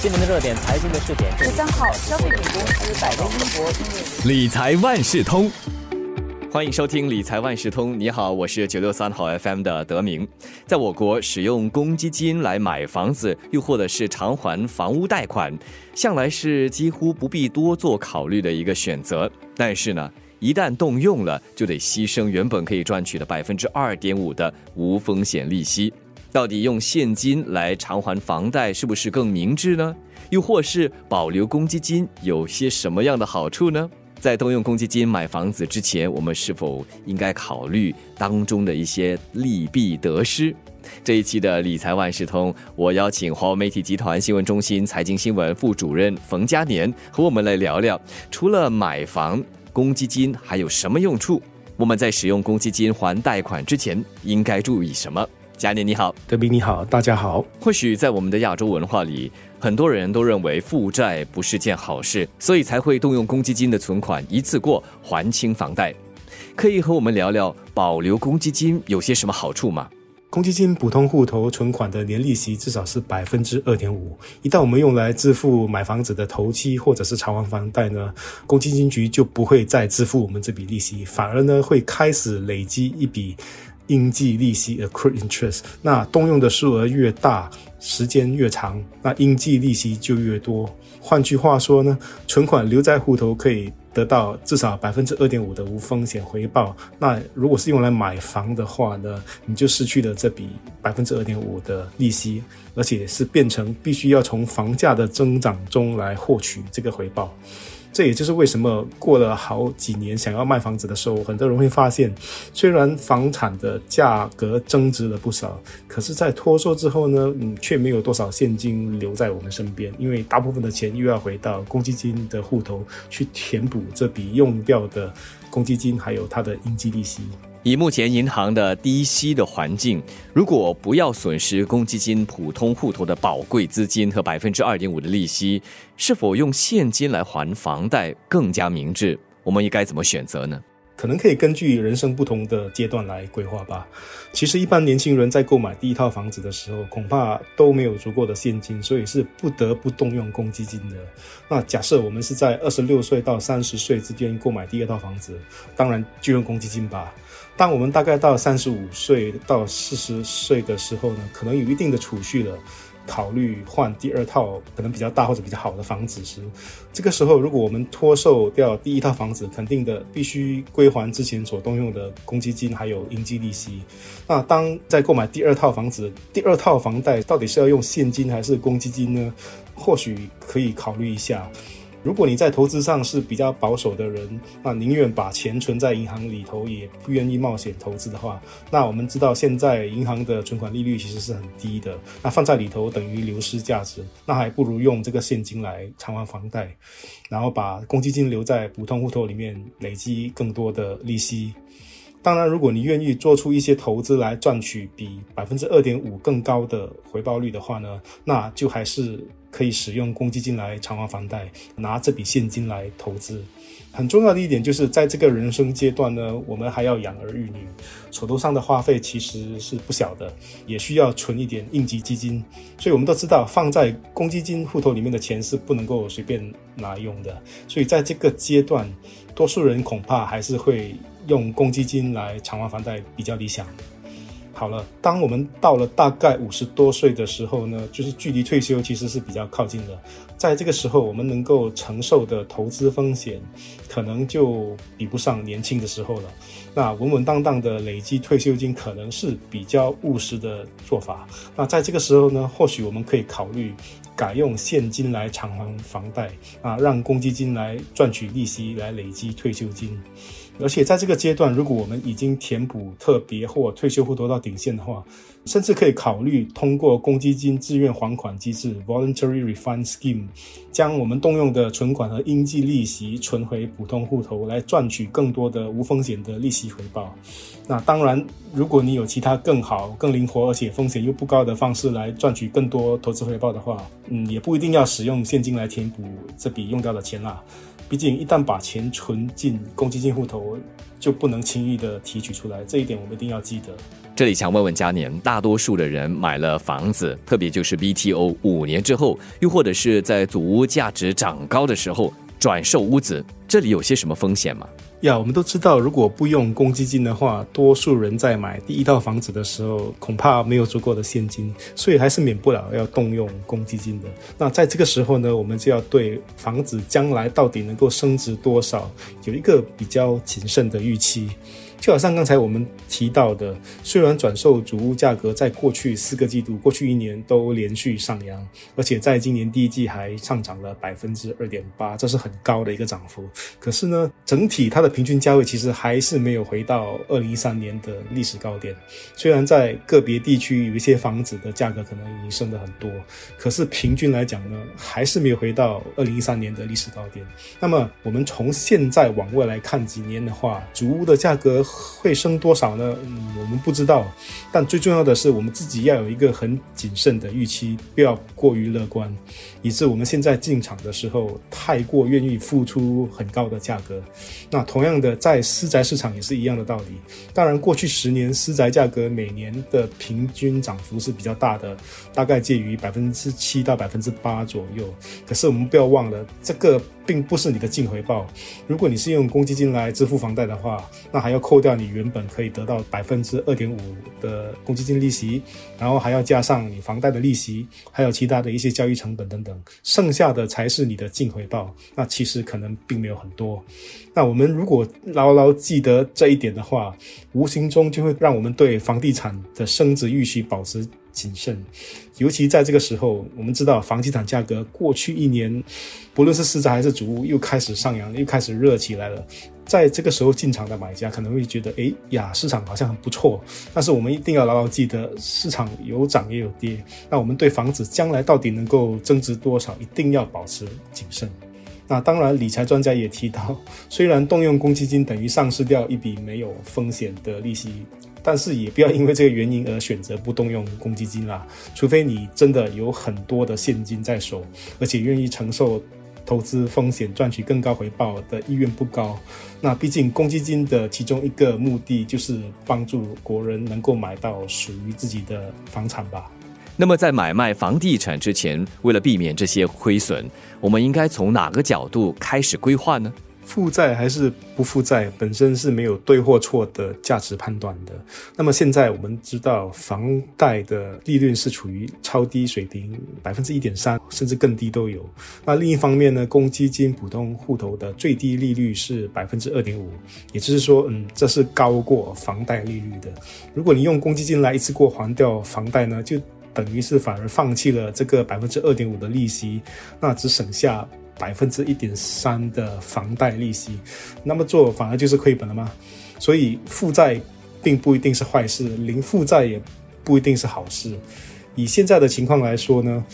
今年的热点财经的试点，十三号，消费品公司百威英博理财万事通，欢迎收听理财万事通。你好，我是九六三号 FM 的德明。在我国，使用公积金来买房子，又或者是偿还房屋贷款，向来是几乎不必多做考虑的一个选择。但是呢，一旦动用了，就得牺牲原本可以赚取的百分之二点五的无风险利息。到底用现金来偿还房贷是不是更明智呢？又或是保留公积金有些什么样的好处呢？在动用公积金买房子之前，我们是否应该考虑当中的一些利弊得失？这一期的理财万事通，我邀请华为媒体集团新闻中心财经新闻副主任冯嘉年和我们来聊聊，除了买房，公积金还有什么用处？我们在使用公积金还贷款之前，应该注意什么？嘉年你好，德斌你好，大家好。或许在我们的亚洲文化里，很多人都认为负债不是件好事，所以才会动用公积金的存款一次过还清房贷。可以和我们聊聊保留公积金有些什么好处吗？公积金普通户头存款的年利息至少是百分之二点五，一旦我们用来支付买房子的头期或者是偿还房贷呢，公积金局就不会再支付我们这笔利息，反而呢会开始累积一笔。应计利息 （accrued interest），那动用的数额越大，时间越长，那应计利息就越多。换句话说呢，存款留在户头可以得到至少百分之二点五的无风险回报。那如果是用来买房的话呢，你就失去了这笔百分之二点五的利息，而且是变成必须要从房价的增长中来获取这个回报。这也就是为什么过了好几年，想要卖房子的时候，很多人会发现，虽然房产的价格增值了不少，可是，在脱售之后呢，嗯，却没有多少现金留在我们身边，因为大部分的钱又要回到公积金的户头去填补这笔用掉的公积金，还有它的应计利息。以目前银行的低息的环境，如果不要损失公积金普通户头的宝贵资金和百分之二点五的利息，是否用现金来还房贷更加明智？我们应该怎么选择呢？可能可以根据人生不同的阶段来规划吧。其实，一般年轻人在购买第一套房子的时候，恐怕都没有足够的现金，所以是不得不动用公积金的。那假设我们是在二十六岁到三十岁之间购买第二套房子，当然就用公积金吧。当我们大概到三十五岁到四十岁的时候呢，可能有一定的储蓄了，考虑换第二套可能比较大或者比较好的房子时，这个时候如果我们脱售掉第一套房子，肯定的必须归还之前所动用的公积金还有应计利息。那当在购买第二套房子，第二套房贷到底是要用现金还是公积金呢？或许可以考虑一下。如果你在投资上是比较保守的人，那宁愿把钱存在银行里头，也不愿意冒险投资的话，那我们知道现在银行的存款利率其实是很低的，那放在里头等于流失价值，那还不如用这个现金来偿还房贷，然后把公积金留在普通户头里面累积更多的利息。当然，如果你愿意做出一些投资来赚取比百分之二点五更高的回报率的话呢，那就还是。可以使用公积金来偿还房贷，拿这笔现金来投资。很重要的一点就是，在这个人生阶段呢，我们还要养儿育女，手头上的花费其实是不小的，也需要存一点应急基金。所以，我们都知道，放在公积金户头里面的钱是不能够随便拿用的。所以，在这个阶段，多数人恐怕还是会用公积金来偿还房贷比较理想。好了，当我们到了大概五十多岁的时候呢，就是距离退休其实是比较靠近的。在这个时候，我们能够承受的投资风险，可能就比不上年轻的时候了。那稳稳当当的累积退休金，可能是比较务实的做法。那在这个时候呢，或许我们可以考虑改用现金来偿还房贷啊，让公积金来赚取利息，来累积退休金。而且在这个阶段，如果我们已经填补特别或退休户头到顶线的话，甚至可以考虑通过公积金自愿还款机制 （Voluntary Refund Scheme），将我们动用的存款和应计利息存回普通户头，来赚取更多的无风险的利息回报。那当然，如果你有其他更好、更灵活而且风险又不高的方式来赚取更多投资回报的话，嗯，也不一定要使用现金来填补这笔用掉的钱啦。毕竟，一旦把钱存进公积金户头，就不能轻易的提取出来。这一点我们一定要记得。这里想问问嘉年，大多数的人买了房子，特别就是 BTO，五年之后，又或者是在祖屋价值涨高的时候转售屋子，这里有些什么风险吗？呀，我们都知道，如果不用公积金的话，多数人在买第一套房子的时候，恐怕没有足够的现金，所以还是免不了要动用公积金的。那在这个时候呢，我们就要对房子将来到底能够升值多少，有一个比较谨慎的预期。就好像刚才我们提到的，虽然转售主屋价格在过去四个季度、过去一年都连续上扬，而且在今年第一季还上涨了百分之二点八，这是很高的一个涨幅。可是呢，整体它的平均价位其实还是没有回到二零一三年的历史高点。虽然在个别地区有一些房子的价格可能已经升得很多，可是平均来讲呢，还是没有回到二零一三年的历史高点。那么我们从现在往未来看几年的话，主屋的价格。会升多少呢？嗯，我们不知道。但最重要的是，我们自己要有一个很谨慎的预期，不要过于乐观，以致我们现在进场的时候太过愿意付出很高的价格。那同样的，在私宅市场也是一样的道理。当然，过去十年私宅价格每年的平均涨幅是比较大的，大概介于百分之七到百分之八左右。可是我们不要忘了，这个并不是你的净回报。如果你是用公积金来支付房贷的话，那还要扣掉你原本可以得到百分之二点五的公积金利息，然后还要加上你房贷的利息，还有其他的一些交易成本等等，剩下的才是你的净回报。那其实可能并没有很多。那我们如果牢牢记得这一点的话，无形中就会让我们对房地产的升值预期保持谨慎。尤其在这个时候，我们知道房地产价格过去一年，不论是市宅还是主屋，又开始上扬，又开始热起来了。在这个时候进场的买家可能会觉得，哎呀，市场好像很不错。但是我们一定要牢牢记得，市场有涨也有跌。那我们对房子将来到底能够增值多少，一定要保持谨慎。那当然，理财专家也提到，虽然动用公积金等于丧失掉一笔没有风险的利息，但是也不要因为这个原因而选择不动用公积金啦。除非你真的有很多的现金在手，而且愿意承受。投资风险赚取更高回报的意愿不高，那毕竟公积金的其中一个目的就是帮助国人能够买到属于自己的房产吧。那么在买卖房地产之前，为了避免这些亏损，我们应该从哪个角度开始规划呢？负债还是不负债，本身是没有对或错的价值判断的。那么现在我们知道，房贷的利率是处于超低水平，百分之一点三，甚至更低都有。那另一方面呢，公积金普通户头的最低利率是百分之二点五，也就是说，嗯，这是高过房贷利率的。如果你用公积金来一次过还掉房贷呢，就等于是反而放弃了这个百分之二点五的利息，那只省下。百分之一点三的房贷利息，那么做反而就是亏本了吗？所以负债并不一定是坏事，零负债也不一定是好事。以现在的情况来说呢，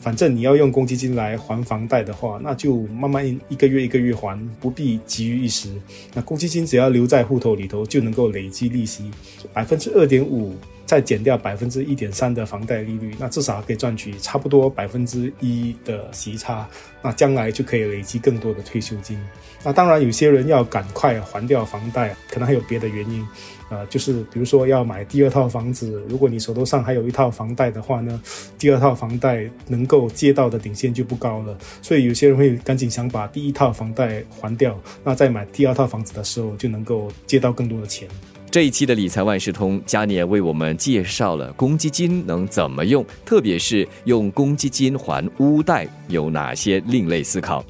反正你要用公积金来还房贷的话，那就慢慢一个月一个月还，不必急于一时。那公积金只要留在户头里头，就能够累积利息，百分之二点五。再减掉百分之一点三的房贷利率，那至少可以赚取差不多百分之一的息差，那将来就可以累积更多的退休金。那当然，有些人要赶快还掉房贷，可能还有别的原因，呃，就是比如说要买第二套房子，如果你手头上还有一套房贷的话呢，第二套房贷能够借到的顶线就不高了，所以有些人会赶紧想把第一套房贷还掉，那在买第二套房子的时候就能够借到更多的钱。这一期的理财万事通，嘉年为我们介绍了公积金能怎么用，特别是用公积金还屋贷有哪些另类思考。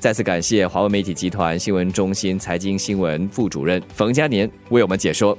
再次感谢华为媒体集团新闻中心财经新闻副主任冯嘉年为我们解说。